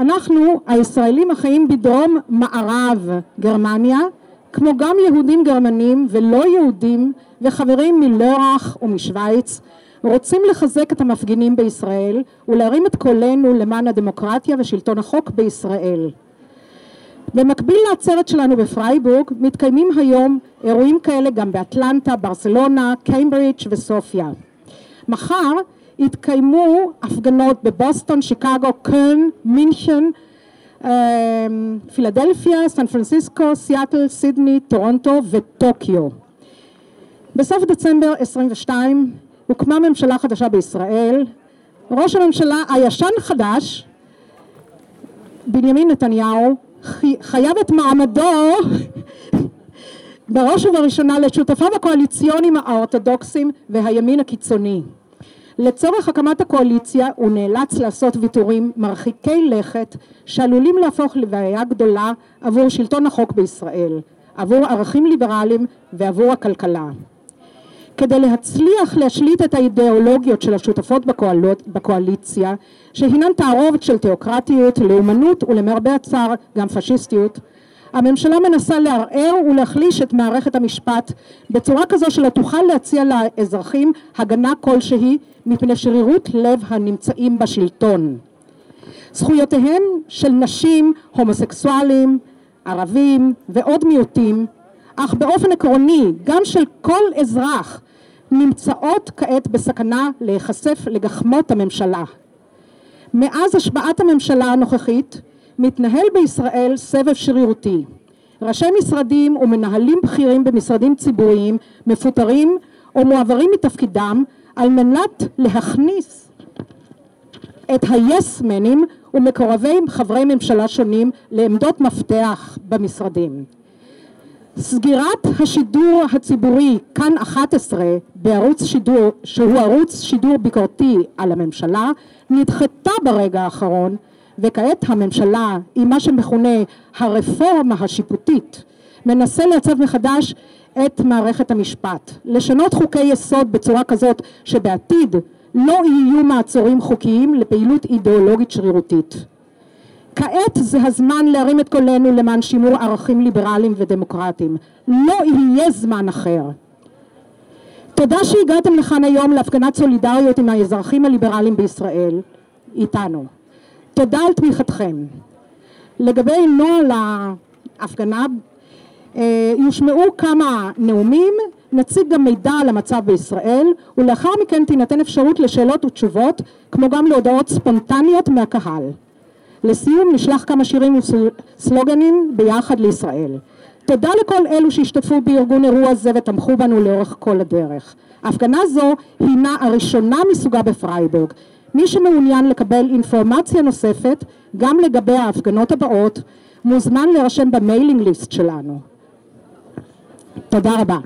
אנחנו הישראלים החיים בדרום מערב גרמניה כמו גם יהודים גרמנים ולא יהודים וחברים מלורח ומשוויץ רוצים לחזק את המפגינים בישראל ולהרים את קולנו למען הדמוקרטיה ושלטון החוק בישראל. במקביל לעצרת שלנו בפרייבורג מתקיימים היום אירועים כאלה גם באטלנטה, ברסלונה, קיימברידג' וסופיה. מחר יתקיימו הפגנות בבוסטון, שיקגו, קרן, מינכן, פילדלפיה, סן פרנסיסקו, סיאטל, סידני, טורונטו וטוקיו. בסוף דצמבר 22 הוקמה ממשלה חדשה בישראל, ראש הממשלה הישן חדש, בנימין נתניהו, חייב את מעמדו בראש ובראשונה לשותפיו הקואליציוניים האורתודוקסים והימין הקיצוני. לצורך הקמת הקואליציה הוא נאלץ לעשות ויתורים מרחיקי לכת שעלולים להפוך לבעיה גדולה עבור שלטון החוק בישראל, עבור ערכים ליברליים ועבור הכלכלה. כדי להצליח להשליט את האידיאולוגיות של השותפות בקואליציה שהינן תערובת של תיאוקרטיות, לאומנות ולמרבה הצער גם פשיסטיות הממשלה מנסה לערער ולהחליש את מערכת המשפט בצורה כזו שלא תוכל להציע לאזרחים הגנה כלשהי מפני שרירות לב הנמצאים בשלטון. זכויותיהם של נשים, הומוסקסואלים, ערבים ועוד מיעוטים, אך באופן עקרוני גם של כל אזרח נמצאות כעת בסכנה להיחשף לגחמות הממשלה. מאז השבעת הממשלה הנוכחית מתנהל בישראל סבב שרירותי. ראשי משרדים ומנהלים בכירים במשרדים ציבוריים מפוטרים או מועברים מתפקידם על מנת להכניס את היסמנים ומקורבי חברי ממשלה שונים לעמדות מפתח במשרדים. סגירת השידור הציבורי כאן 11 בערוץ שידור שהוא ערוץ שידור ביקורתי על הממשלה נדחתה ברגע האחרון וכעת הממשלה עם מה שמכונה הרפורמה השיפוטית מנסה לעצב מחדש את מערכת המשפט, לשנות חוקי יסוד בצורה כזאת שבעתיד לא יהיו מעצורים חוקיים לפעילות אידיאולוגית שרירותית. כעת זה הזמן להרים את קולנו למען שימור ערכים ליברליים ודמוקרטיים. לא יהיה זמן אחר. תודה שהגעתם לכאן היום להפגנת סולידריות עם האזרחים הליברליים בישראל, איתנו. תודה על תמיכתכם. לגבי נוהל ההפגנה אה, יושמעו כמה נאומים, נציג גם מידע על המצב בישראל ולאחר מכן תינתן אפשרות לשאלות ותשובות כמו גם להודעות ספונטניות מהקהל. לסיום נשלח כמה שירים וסלוגנים ביחד לישראל. תודה לכל אלו שהשתתפו בארגון אירוע זה ותמכו בנו לאורך כל הדרך. ההפגנה זו הינה הראשונה מסוגה בפרייבורג. מי שמעוניין לקבל אינפורמציה נוספת גם לגבי ההפגנות הבאות מוזמן להירשם ב mailing list שלנו. תודה רבה.